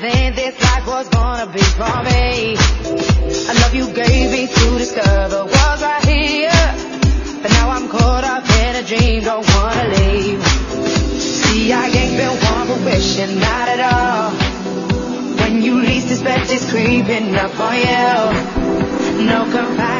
didn't this life was gonna be for me. I love you gave me to discover was right here. But now I'm caught up in a dream, don't wanna leave. See, I ain't been one for wishing, not at all. When you least expect it's creeping up on you. No confiding.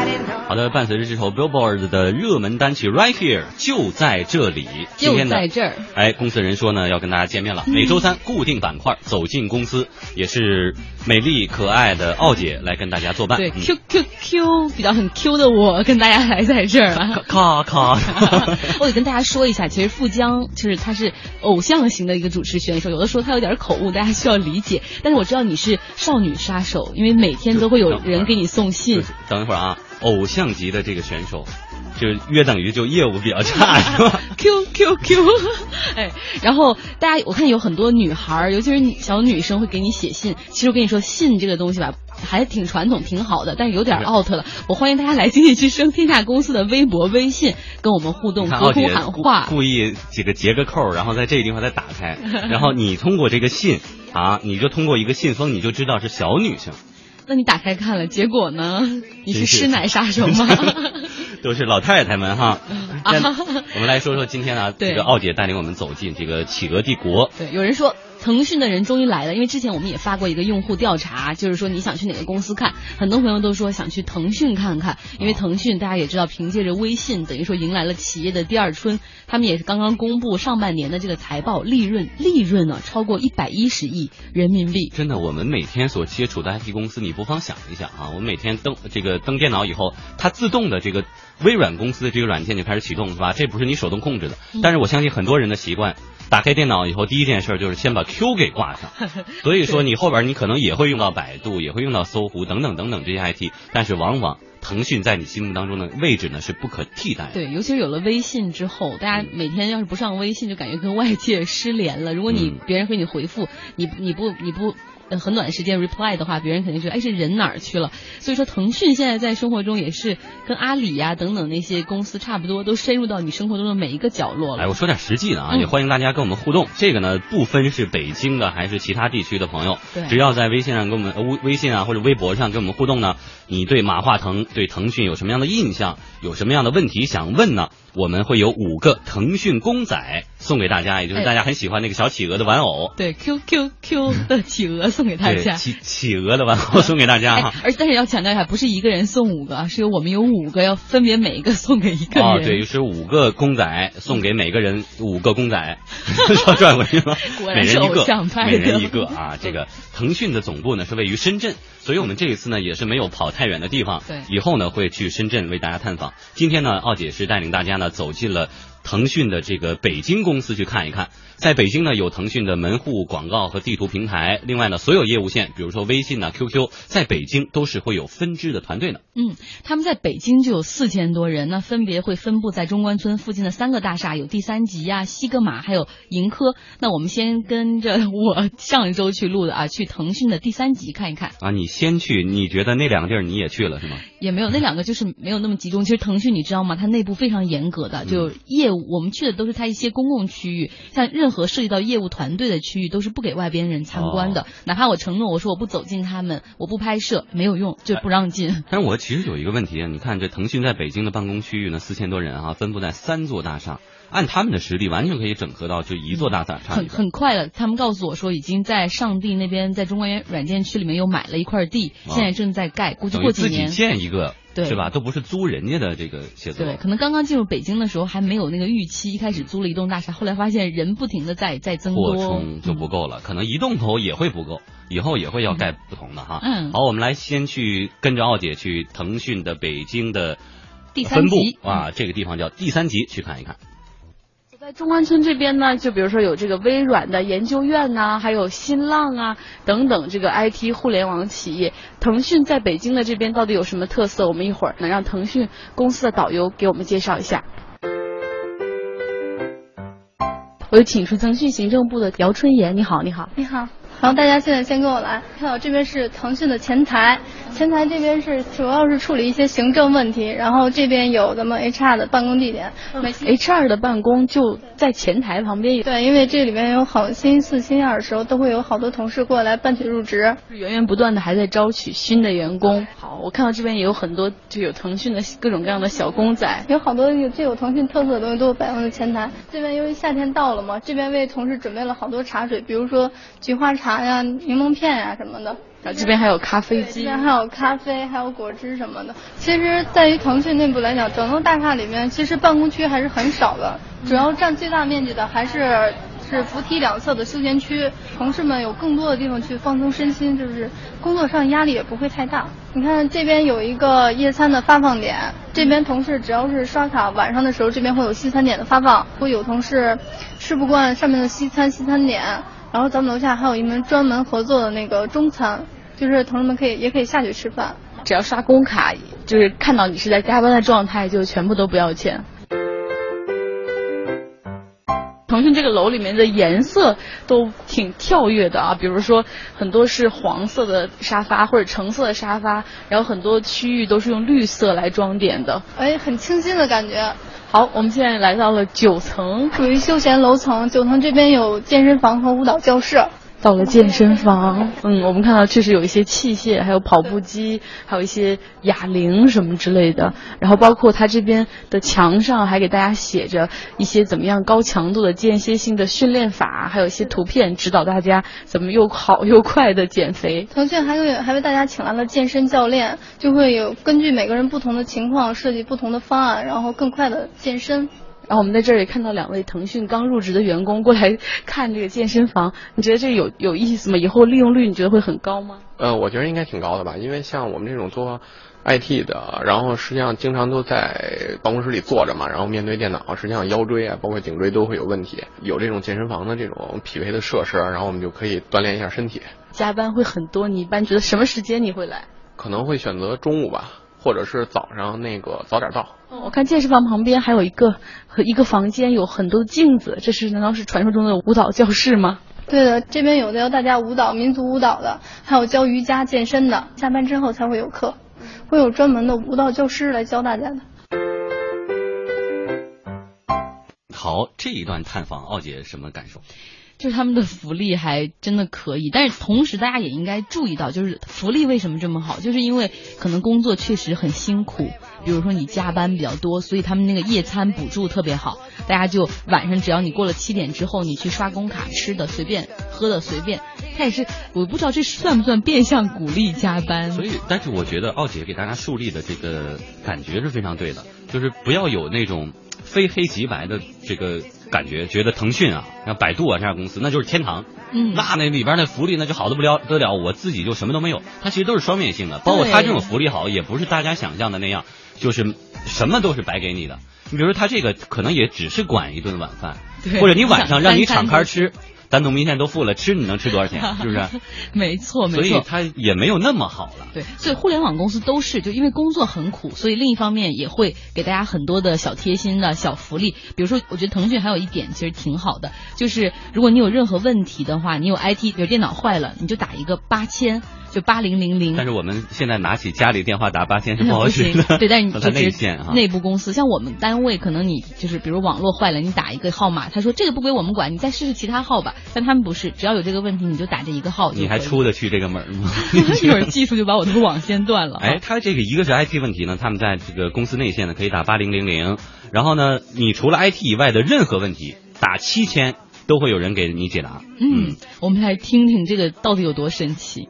好的，伴随着这首 Billboard 的热门单曲 Right Here 就在这里，今就天呢在这儿。哎，公司人说呢要跟大家见面了，每周三固定板块走进公司，也是美丽可爱的奥姐来跟大家作伴。对嗯，Q Q Q 比较很 Q 的我跟大家来在这儿了。咔咔，我得跟大家说一下，其实富江就是他是偶像型的一个主持选手，有的时候他有点口误，大家需要理解。但是我知道你是少女杀手，因为每天都会有人给你送信。等一会儿啊，偶像级的这个选手，就约等于就业务比较差，是吧？Q Q Q，哎，然后大家我看有很多女孩儿，尤其是小女生会给你写信。其实我跟你说，信这个东西吧，还挺传统，挺好的，但是有点 out 了。我欢迎大家来经济之声天下公司的微博、微信跟我们互动，隔空你看奥姐喊话。故故意这个结个扣，然后在这个地方再打开，然后你通过这个信啊，你就通过一个信封，你就知道是小女生。那你打开看了，结果呢？你是师奶杀手吗？都是老太太们哈。啊我们来说说今天啊，这个奥姐带领我们走进这个企鹅帝国。对，有人说腾讯的人终于来了，因为之前我们也发过一个用户调查，就是说你想去哪个公司看，很多朋友都说想去腾讯看看，因为腾讯大家也知道，凭借着微信，等于说迎来了企业的第二春。他们也是刚刚公布上半年的这个财报，利润利润呢超过一百一十亿人民币。真的，我们每天所接触的 IT 公司，你不妨想一想啊，我们每天登这个登电脑以后，它自动的这个微软公司的这个软件就开始启动，是吧？这不是你手动控制的，但是我相信很多人的习惯，打开电脑以后，第一件事就是先把 Q 给挂上。所以说，你后边你可能也会用到百度，也会用到搜狐等等等等这些 IT，但是往往腾讯在你心目当中的位置呢是不可替代的。对，尤其是有了微信之后，大家每天要是不上微信，就感觉跟外界失联了。如果你嗯别人给你回复，你你不你不。呃很短时间 reply 的话，别人肯定觉得，哎，这人哪儿去了？所以说，腾讯现在在生活中也是跟阿里呀、等等那些公司差不多，都深入到你生活中的每一个角落了。哎，我说点实际的啊，嗯也欢迎大家跟我们互动。这个呢，不分是北京的还是其他地区的朋友，对只要在微信上跟我们微信啊或者微博上跟我们互动呢，你对马化腾、对腾讯有什么样的印象，有什么样的问题想问呢？我们会有五个腾讯公仔送给大家，也就是哎大家很喜欢那个小企鹅的玩偶。对，Q Q Q 的企鹅送给大，家。企企鹅的玩偶送给大家 而但是要强调一下，不是一个人送五个啊，是有我们有五个，要分别每一个送给一个人。哦，对，是五个公仔送给每个人 五个公仔，要转回去吗？果然是每人一个偶像，派每人一个啊。这个腾讯的总部呢是位于深圳，所以我们这一次呢也是没有跑太远的地方。对以后呢会去深圳为大家探访。今天呢，奥姐是带领大家呢走进了。腾讯的这个北京公司去看一看，在北京呢有腾讯的门户广告和地图平台，另外呢所有业务线，比如说微信呐、QQ，在北京都是会有分支的团队的。嗯，他们在北京就有四千多人，那分别会分布在中关村附近的三个大厦，有第三集呀、西格玛，还有盈科。那我们先跟着我上一周去录的啊，去腾讯的第三集看一看。啊，你先去，你觉得那两个地儿你也去了是吗？也没有那两个就是没有那么集中。其实腾讯你知道吗？它内部非常严格的，就业务我们去的都是它一些公共区域，像任何涉及到业务团队的区域都是不给外边人参观的。哪怕我承诺我说我不走进他们，我不拍摄，没有用，就不让进。但是我其实有一个问题啊，你看这腾讯在北京的办公区域呢，四千多人啊，分布在三座大厦，按他们的实力，完全可以整合到就一座大厦很很快了，他们告诉我说已经在上地那边，在中关园软件区里面又买了一块地，哦现在正在盖，估计过几年。建一个，对是吧？都不是租人家的这个写字楼对，。可能刚刚进入北京的时候还没有那个预期，一开始租了一栋大厦，后来发现人不停的在在增扩多，充就不够了，可能一栋楼也会不够，以后也会要盖不同的哈。嗯好，我们来先去跟着奥姐去腾讯的北京的第三分部啊，这个地方叫第三集，去看一看。在中关村这边呢，就比如说有这个微软的研究院呐、还有新浪啊等等这个 IT 互联网企业。腾讯在北京的这边到底有什么特色？我们一会儿能让腾讯公司的导游给我们介绍一下。我有请出腾讯行政部的姚春妍，你好，你好。你好，然后大家现在先跟我来，看到这边是腾讯的前台，前台这边是主要是处理一些行政问题，然后这边有咱们 HR 的办公地点。HR 的办公就在前台旁边。对，因为这里面有好星期四、星期二的时候都会有好多同事过来办取入职，源源不断的还在招取新的员工。好，我看到这边也有很多就有腾讯的各种各样的小公仔，有好多有具有腾讯特色的东西都摆放在前台。这边由于夏天到了嘛，这边为同事准备了好多茶水，比如说菊花茶呀、柠檬片呀什么的。啊，这边还有咖啡机，这边还有咖啡，还有果汁什么的。其实，在于腾讯内部来讲，整栋大厦里面其实办公区还是很少的，主要占最大面积的还是是扶梯两侧的休闲区，同事们有更多的地方去放松身心，就是工作上压力也不会太大。你看这边有一个夜餐的发放点，这边同事只要是刷卡，晚上的时候这边会有西餐点的发放，会有同事吃不惯上面的西餐西餐点。然后咱们楼下还有一门专门合作的那个中餐，就是同事们可以也可以下去吃饭，只要刷工卡，就是看到你是在加班的状态，就全部都不要钱。腾讯这个楼里面的颜色都挺跳跃的啊，比如说很多是黄色的沙发或者橙色的沙发，然后很多区域都是用绿色来装点的，哎，很清新的感觉。好，我们现在来到了九层，属于休闲楼层。九层这边有健身房和舞蹈教室。到了健身房，嗯，我们看到确实有一些器械，还有跑步机，还有一些哑铃什么之类的。然后包括它这边的墙上还给大家写着一些怎么样高强度的间歇性的训练法，还有一些图片指导大家怎么又好又快的减肥。腾讯还有还为大家请来了健身教练，就会有根据每个人不同的情况设计不同的方案，然后更快的健身。然后我们在这儿也看到两位腾讯刚入职的员工过来 看这个健身房，你觉得这有有意思吗？以后利用率你觉得会很高吗？呃，我觉得应该挺高的吧，因为像我们这种做 IT 的，然后实际上经常都在办公室里坐着嘛，然后面对电脑，实际上腰椎啊，包括颈椎都会有问题。有这种健身房的这种匹配的设施，然后我们就可以锻炼一下身体。加班会很多，你一般觉得什么时间你会来？可能会选择中午吧。或者是早上那个早点到。我看健身房旁边还有一个和一个房间，有很多的镜子，这是难道是传说中的舞蹈教室吗？对的，这边有教大家舞蹈、民族舞蹈的，还有教瑜伽、健身的。下班之后才会有课，会有专门的舞蹈教师来教大家的。好，这一段探访，奥姐什么感受？就是他们的福利还真的可以，但是同时大家也应该注意到，就是福利为什么这么好，就是因为可能工作确实很辛苦，比如说你加班比较多，所以他们那个夜餐补助特别好，大家就晚上只要你过了七点之后，你去刷工卡吃的随便，喝的随便，他也是我不知道这算不算变相鼓励加班。所以，但是我觉得奥姐给大家树立的这个感觉是非常对的，就是不要有那种非黑即白的这个。感觉觉得腾讯啊，像百度啊这样公司，那就是天堂。嗯，那那里边那福利那就好的不了得了，我自己就什么都没有。它其实都是双面性的，包括它这种福利好，也不是大家想象的那样，就是什么都是白给你的。你比如说，它这个可能也只是管一顿晚饭，或者你晚上让你敞开吃。单独明线都付了，吃你能吃多少钱？是不是？没错，没错。所以它也没有那么好了。对，所以互联网公司都是就因为工作很苦，所以另一方面也会给大家很多的小贴心的小福利。比如说，我觉得腾讯还有一点其实挺好的，就是如果你有任何问题的话，你有 IT，比如电脑坏了，你就打一个八千。就八零零零，但是我们现在拿起家里电话打八千是不好使的。对，但是你 就内线啊，内部公司，像我们单位，可能你就是比如网络坏了，你打一个号码，他说这个不归我们管，你再试试其他号吧。但他们不是，只要有这个问题，你就打这一个号。你还出得去这个门吗？一会儿技术就把我这个网线断了。哎，他这个一个是 IT 问题呢，他们在这个公司内线呢可以打八零零零，然后呢，你除了 IT 以外的任何问题打七千都会有人给你解答。嗯，我们来听听这个到底有多神奇。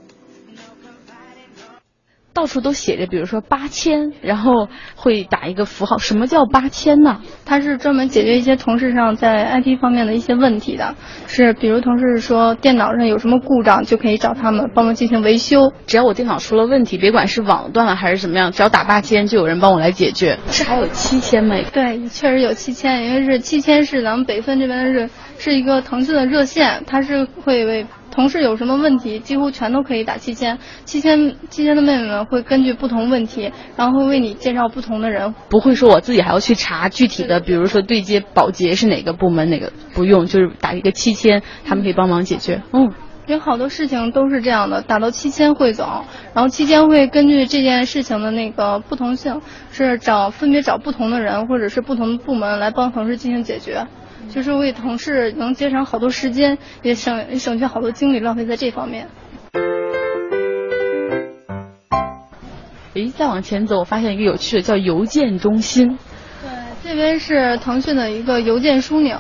到处都写着，比如说八千，然后会打一个符号。什么叫八千呢？它是专门解决一些同事上在 IT 方面的一些问题的。是，比如同事说电脑上有什么故障，就可以找他们帮忙进行维修。只要我电脑出了问题，别管是网断了还是怎么样，只要打八千，就有人帮我来解决。是还有七千吗？对，确实有七千，因为是七千是咱们北分这边是是一个腾讯的热线，它是会为。同事有什么问题，几乎全都可以打七千。七千七千的妹妹们会根据不同问题，然后会为你介绍不同的人，不会说我自己还要去查具体的，比如说对接保洁是哪个部门哪个不用，就是打一个七千，他们可以帮忙解决。嗯，有好多事情都是这样的，打到七千汇总，然后期间会根据这件事情的那个不同性，是找分别找不同的人或者是不同的部门来帮同事进行解决，就是为同事能节省好多时间，也省省去好多精力浪费在这方面。诶，再往前走，我发现一个有趣的叫邮件中心。对，这边是腾讯的一个邮件枢纽，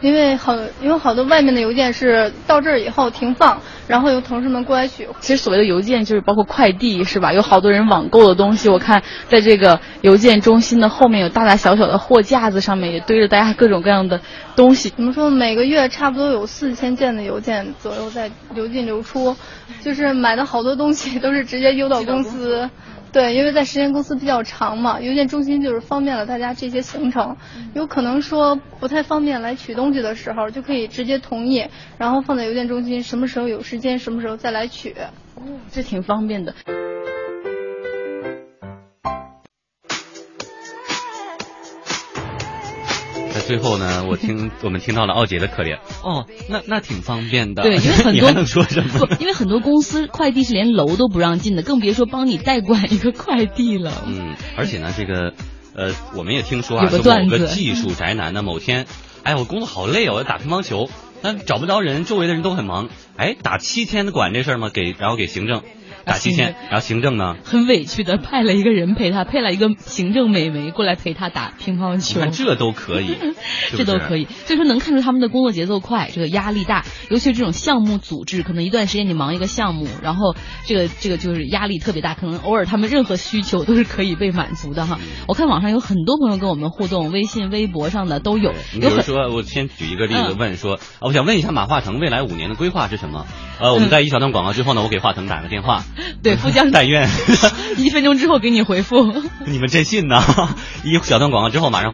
因为好，因为好多外面的邮件是到这儿以后停放，然后由同事们过来取。其实所谓的邮件就是包括快递，是吧？有好多人网购的东西，我看在这个邮件中心的后面有大大小小的货架子，上面也堆着大家各种各样的东西。怎么说？每个月差不多有四千件的邮件左右在流进流出，就是买的好多东西都是直接邮到公司。对，因为在时间公司比较长嘛，邮件中心就是方便了大家这些行程。有可能说不太方便来取东西的时候，就可以直接同意，然后放在邮件中心，什么时候有时间，什么时候再来取。这挺方便的。最后呢，我听我们听到了奥姐的可怜哦，那那挺方便的。对，因为 很多你还能说什么？因为很多公司快递是连楼都不让进的，更别说帮你代管一个快递了。嗯，而且呢，这个呃，我们也听说啊，有个说段子某个技术宅男呢，某天，哎，我工作好累哦，我要打乒乓球，但找不着人，周围的人都很忙，哎，打七天的管这事儿吗？给，然后给行政打七千，然后行政呢，很委屈的派了一个人陪他，配了一个行政美眉过来陪他打乒乓你球。看这都可以，是是这都可以，所以说能看出他们的工作节奏快，这个压力大，尤其是这种项目组织，可能一段时间你忙一个项目，然后这个这个就是压力特别大，可能偶尔他们任何需求都是可以被满足的哈。我看网上有很多朋友跟我们互动，微信、微博上的都有，你比如说，我先举一个例子嗯问说，啊我想问一下马化腾未来五年的规划是什么？呃，我们在一小段广告之后呢，我给华腾打个电话，对富江但愿一分钟之后给你回复。你们真信呢？一小段广告之后马上。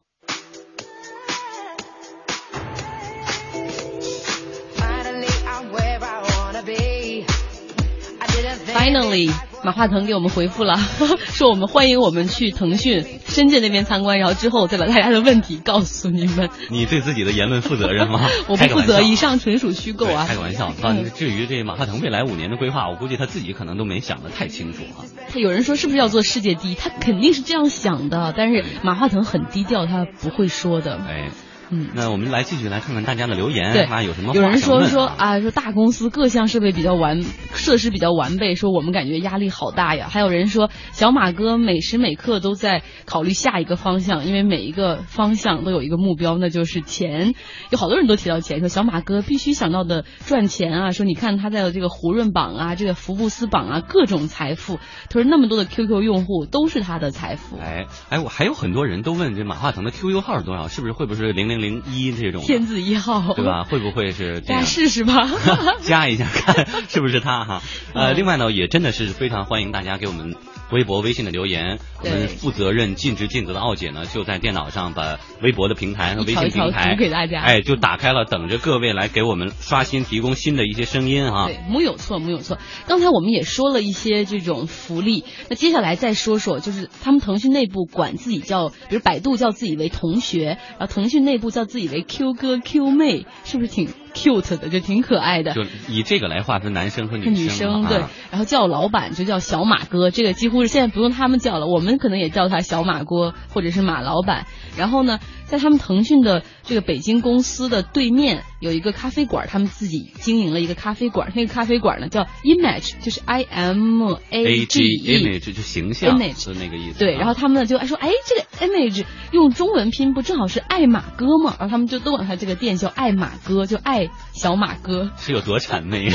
Finally, 马化腾给我们回复了，说我们欢迎我们去腾讯深圳那边参观，然后之后再把大家的问题告诉你们。你对自己的言论负责任吗？我不负责，以上纯属虚构啊。开个玩笑。至于这马化腾未来五年的规划，我估计他自己可能都没想得太清楚啊。他有人说是不是要做世界第一？他肯定是这样想的，但是马化腾很低调，他不会说的。哎，嗯。那我们来继续来看看大家的留言，对啊，有什么有人说说啊，说大公司各项设备比较完，设施比较完备，说我们感觉压力好大呀。还有人说小马哥每时每刻都在考虑下一个方向，因为每一个方向都有一个目标，那就是钱。有好多人都提到钱，说小马哥必须想到的赚钱啊。说你看他在这个胡润榜啊，这个福布斯榜啊，各种财富。他说那么多的 QQ 用户都是他的财富。哎哎，我还有很多人都问这马化腾的 QQ 号是多少？是不是会不会是零零零一这种？天字一号，对吧？会不会是这样？大家试试吧。加一下看 是不是他哈？呃，嗯另外呢，也真的是非常欢迎大家给我们微博、微信的留言。我们负责任、尽职尽责的奥姐呢，就在电脑上把微博的平台和微信平台给大家哎，就打开了，等着各位来给我们刷新、提供新的一些声音哈。对，木有错，没有错。刚才我们也说了一些这种福利，那接下来再说说，就是他们腾讯内部管自己叫，比如百度叫自己为同学，然后腾讯内部叫自己为 Q 哥、Q 妹，是不是挺 cute 的，就挺可爱的？就以这个来划分男生和女女生啊对，然后叫老板就叫小马哥，这个几乎是现在不用他们叫了，我们可能也叫他小马哥或者是马老板。然后呢，在他们腾讯的这个北京公司的对面有一个咖啡馆，他们自己经营了一个咖啡馆，那个咖啡馆呢叫 Image，就是 I M A A G G E。image 就形象 Image 的那个意思啊。对，然后他们呢就爱说，哎，这个 image 用中文拼不正好是爱马哥吗？然后他们就都管他这个店叫爱马哥，就爱小马哥。是有多谄媚，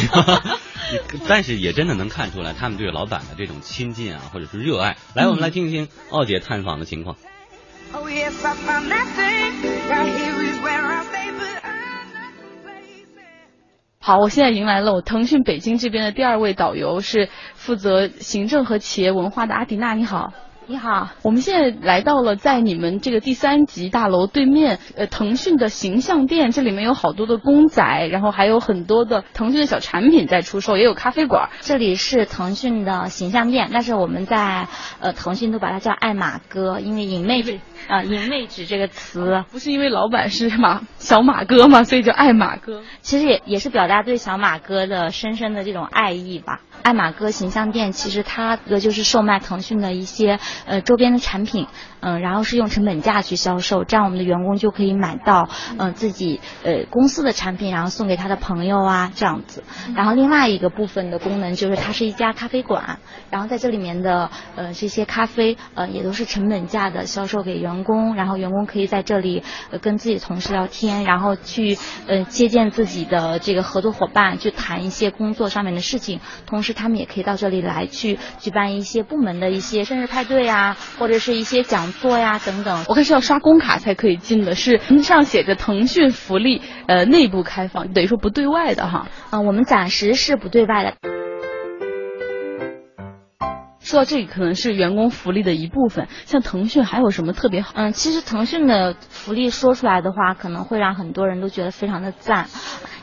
但是也真的能看出来他们对老板的这种亲近啊，或者是热爱。来，我们来听一听奥姐探访的情况。Oh 好，我现在迎来了我腾讯北京这边的第二位导游，是负责行政和企业文化的阿迪娜。你好，你好，我们现在来到了在你们这个第三级大楼对面，呃，腾讯的形象店，这里面有好多的公仔，然后还有很多的腾讯的小产品在出售，也有咖啡馆。这里是腾讯的形象店，但是我们在呃腾讯都把它叫爱马哥，因为隐魅指啊隐妹指这个词，不是因为老板是马小马哥嘛，所以叫爱马哥。其实也也是表达对小马哥的深深的这种爱意吧。爱马哥形象店其实它的就是售卖腾讯的一些呃周边的产品，嗯，然后是用成本价去销售，这样我们的员工就可以买到嗯自己呃公司的产品，然后送给他的朋友啊这样子。然后另外一个部分的功能就是它是一家咖啡馆，然后在这里面的呃这些咖啡呃也都是成本价的销售给员工，然后员工可以在这里呃跟自己同事聊天，然后去呃接见自己的这个合作伙伴，去谈一些工作上面的事情，同时他们也可以到这里来去举办一些部门的一些生日派对啊，或者是一些讲座呀等等。我看是要刷工卡才可以进的，是上写着腾讯福利呃内部开放，等于说不对外的哈。嗯，我们暂时是不对外的。说到这里，可能是员工福利的一部分。像腾讯还有什么特别好？嗯，其实腾讯的福利说出来的话，可能会让很多人都觉得非常的赞。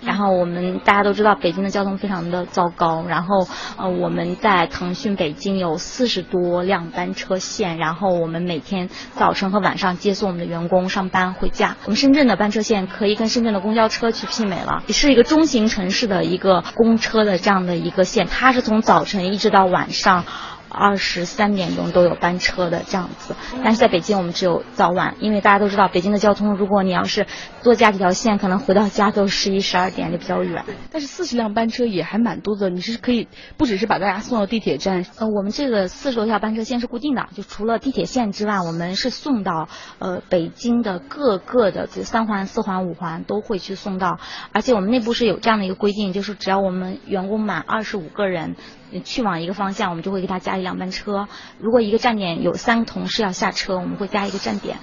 然后我们大家都知道，北京的交通非常的糟糕。然后呃，我们在腾讯北京有四十多辆班车线，然后我们每天早晨和晚上接送我们的员工上班回家。我们深圳的班车线可以跟深圳的公交车去媲美了，也是一个中型城市的一个公车的这样的一个线，它是从早晨一直到晚上。二十三点钟都有班车的这样子，但是在北京我们只有早晚，因为大家都知道北京的交通，如果你要是多加几条线，可能回到家都十一十二点就比较远。但是四十辆班车也还蛮多的，你是可以不只是把大家送到地铁站，呃，我们这个四十多条班车线是固定的，就除了地铁线之外，我们是送到呃北京的各个的就三环、四环、五环都会去送到，而且我们内部是有这样的一个规定，就是只要我们员工满二十五个人。去往一个方向，我们就会给他加一辆班车。如果一个站点有三个同事要下车，我们会加一个站点。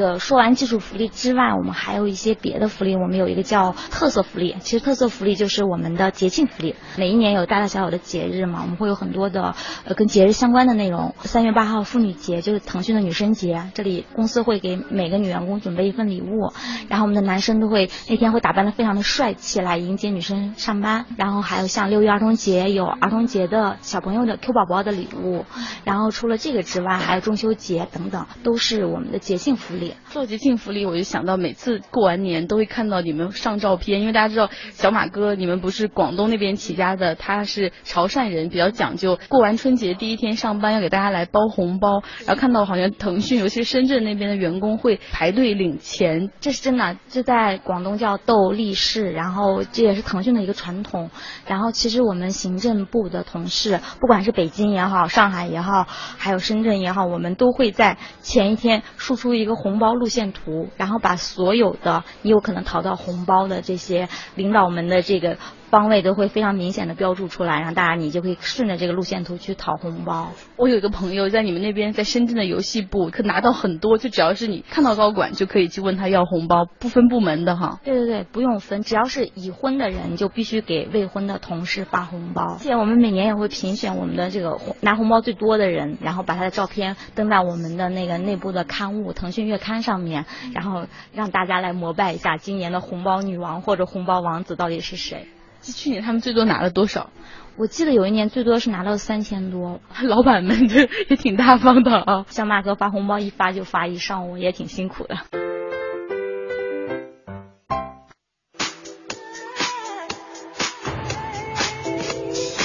个说完技术福利之外，我们还有一些别的福利。我们有一个叫特色福利，其实特色福利就是我们的节庆福利。每一年有大大小小的节日嘛，我们会有很多的呃跟节日相关的内容。三月八号妇女节就是腾讯的女生节，这里公司会给每个女员工准备一份礼物，然后我们的男生都会那天会打扮的非常的帅气来迎接女生上班。然后还有像六一儿童节有儿童节的小朋友的 Q 宝宝的礼物。然后除了这个之外，还有中秋节等等，都是我们的节庆福利。做节庆福利，我就想到每次过完年都会看到你们上照片，因为大家知道小马哥，你们不是广东那边起家的，他是潮汕人，比较讲究。过完春节第一天上班要给大家来包红包，然后看到好像腾讯，尤其是深圳那边的员工会排队领钱，这是真的。这在广东叫斗利是，然后这也是腾讯的一个传统。然后其实我们行政部的同事，不管是北京也好，上海也好，还有深圳也好，我们都会在前一天输出一个红包路线图，然后把所有的你有可能淘到红包的这些领导们的这个。方位都会非常明显的标注出来，然后大家你就可以顺着这个路线图去讨红包。我有一个朋友在你们那边，在深圳的游戏部，可拿到很多，就只要是你看到高管就可以去问他要红包，不分部门的哈。对对对，不用分，只要是已婚的人就必须给未婚的同事发红包。而且我们每年也会评选我们的这个拿红包最多的人，然后把他的照片登在我们的那个内部的刊物《腾讯月刊》上面，然后让大家来膜拜一下今年的红包女王或者红包王子到底是谁。去年他们最多拿了多少？我记得有一年最多是拿到三千多。老板们这也挺大方的啊，小马哥发红包一发就发一上午，也挺辛苦的。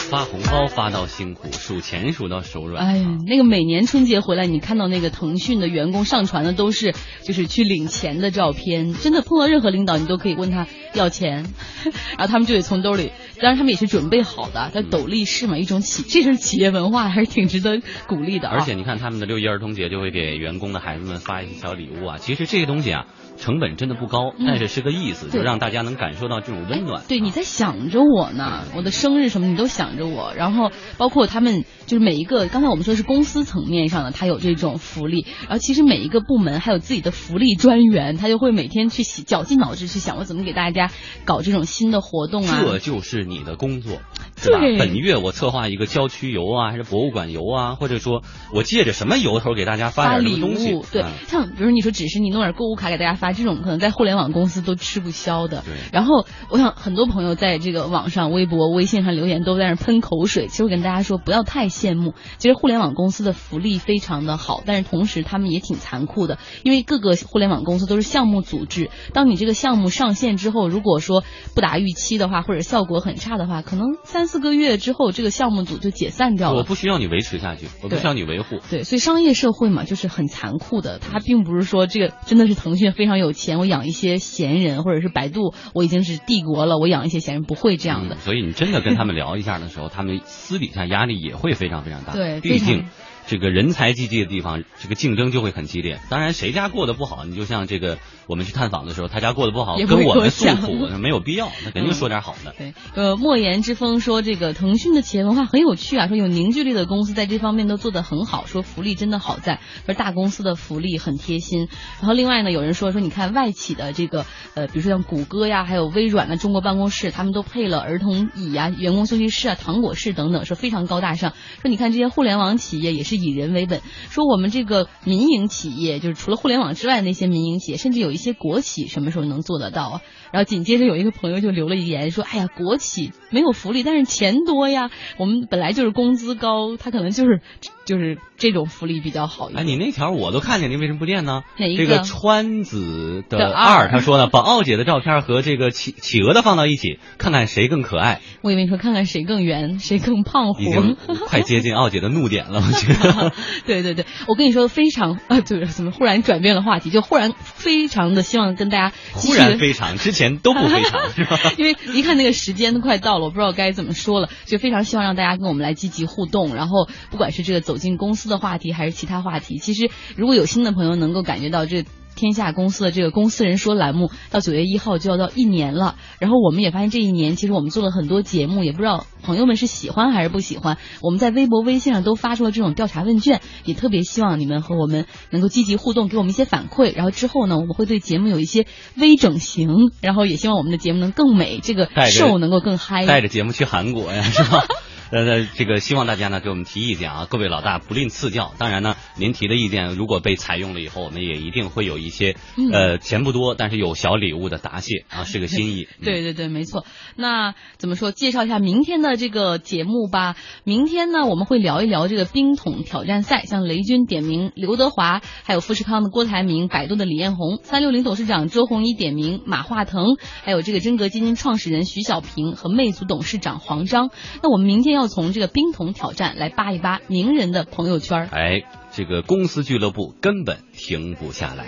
发红包发到辛苦，数钱数到手软。哎呀，那个每年春节回来，你看到那个腾讯的员工上传的都是就是去领钱的照片，真的碰到任何领导，你都可以问他要钱，然后他们就得从兜里，当然他们也是准备好的，叫斗力士嘛，一种企，这是企业文化，还是挺值得鼓励的。而且你看他们的六一儿童节就会给员工的孩子们发一些小礼物啊，其实这些东西啊。成本真的不高，但是是个意思，就让大家能感受到这种温暖。对，你在想着我呢，我的生日什么你都想着着我。然后包括他们就是每一个，刚才我们说是公司层面上的，他有这种福利，然后其实每一个部门还有自己的福利专员，他就会每天去绞尽脑汁去想我怎么给大家搞这种新的活动啊。这就是你的工作，是吧？对本月我策划一个郊区游啊，还是博物馆游啊，或者说我借着什么由头给大家发礼点什么东西物，，对嗯，像比如你说只是你弄点购物卡给大家发，这种可能在互联网公司都吃不消的。对然后我想很多朋友在这个网上、微博、微信上留言都在那喷口水。其实我跟大家说，不要太羡慕。其实互联网公司的福利非常的好，但是同时他们也挺残酷的，因为各个互联网公司都是项目组织。当你这个项目上线之后，如果说不达预期的话，或者效果很差的话，可能三四个月之后这个项目组就解散掉了。我不需要你维持下去，我不需要你维护。对，所以商业社会嘛，就是很残酷的。它并不是说这个真的是腾讯非常有钱，我养一些闲人，或者是百度我已经是帝国了，我养一些闲人，不会这样的嗯。所以你真的跟他们聊一下的时候，他们私底下压力也会非常非常大。对毕竟这个人才济济的地方，这个竞争就会很激烈。当然，谁家过得不好，你就像这个我们去探访的时候，他家过得不好，跟我们诉苦讲 没有必要，那肯定说点好的。对，呃，莫言之风说这个腾讯的企业文化很有趣啊，说有凝聚力的公司在这方面都做得很好，说福利真的好在，说大公司的福利很贴心。然后另外呢，有人说说你看外企的这个呃，比如说像谷歌呀，还有微软的中国办公室，他们都配了儿童椅呀、员工休息室啊、糖果室等等，说非常高大上。说你看这些互联网企业也是以人为本，说我们这个民营企业就是除了互联网之外那些民营企业，甚至有一些国企什么时候能做得到啊？然后紧接着有一个朋友就留了一言说：“哎呀，国企没有福利，但是钱多呀。我们本来就是工资高，他可能就是就是这种福利比较好一哎，你那条我都看见，你为什么不念呢？哪一个这个川子的的二他说呢，把奥姐的照片和这个企企鹅的放到一起，看看谁更可爱。我以为你说看看谁更圆，谁更胖乎。已经 快接近奥姐的怒点了，我觉得。对对对，我跟你说非常啊，对，怎么忽然转变了话题？就忽然非常的希望跟大家忽然非常，之前都不非常，是吧？因为一看那个时间都快到了，我不知道该怎么说了，就非常希望让大家跟我们来积极互动。然后不管是这个走进公司的话题，还是其他话题，其实如果有新的朋友能够感觉到这。天下公司的这个公司人说栏目到九月一号就要到一年了，然后我们也发现这一年其实我们做了很多节目，也不知道朋友们是喜欢还是不喜欢。我们在微博、微信上都发出了这种调查问卷，也特别希望你们和我们能够积极互动，给我们一些反馈。然后之后呢，我们会对节目有一些微整形，然后也希望我们的节目能更美，这个瘦能够更嗨。带着节目去韩国呀，是吧？呃，这个希望大家呢给我们提意见啊，各位老大不吝赐教。当然呢，您提的意见如果被采用了以后，我们也一定会有一些嗯呃钱不多，但是有小礼物的答谢啊，是个心意。对对对，没错。那怎么说？介绍一下明天的这个节目吧。明天呢，我们会聊一聊这个冰桶挑战赛，像雷军点名刘德华，还有富士康的郭台铭，百度的李彦宏，三六零董事长周鸿祎点名马化腾，还有这个真格基金创始人徐小平和魅族董事长黄章。那我们明天要从这个冰桶挑战来扒一扒名人的朋友圈儿。哎，这个公司俱乐部根本停不下来。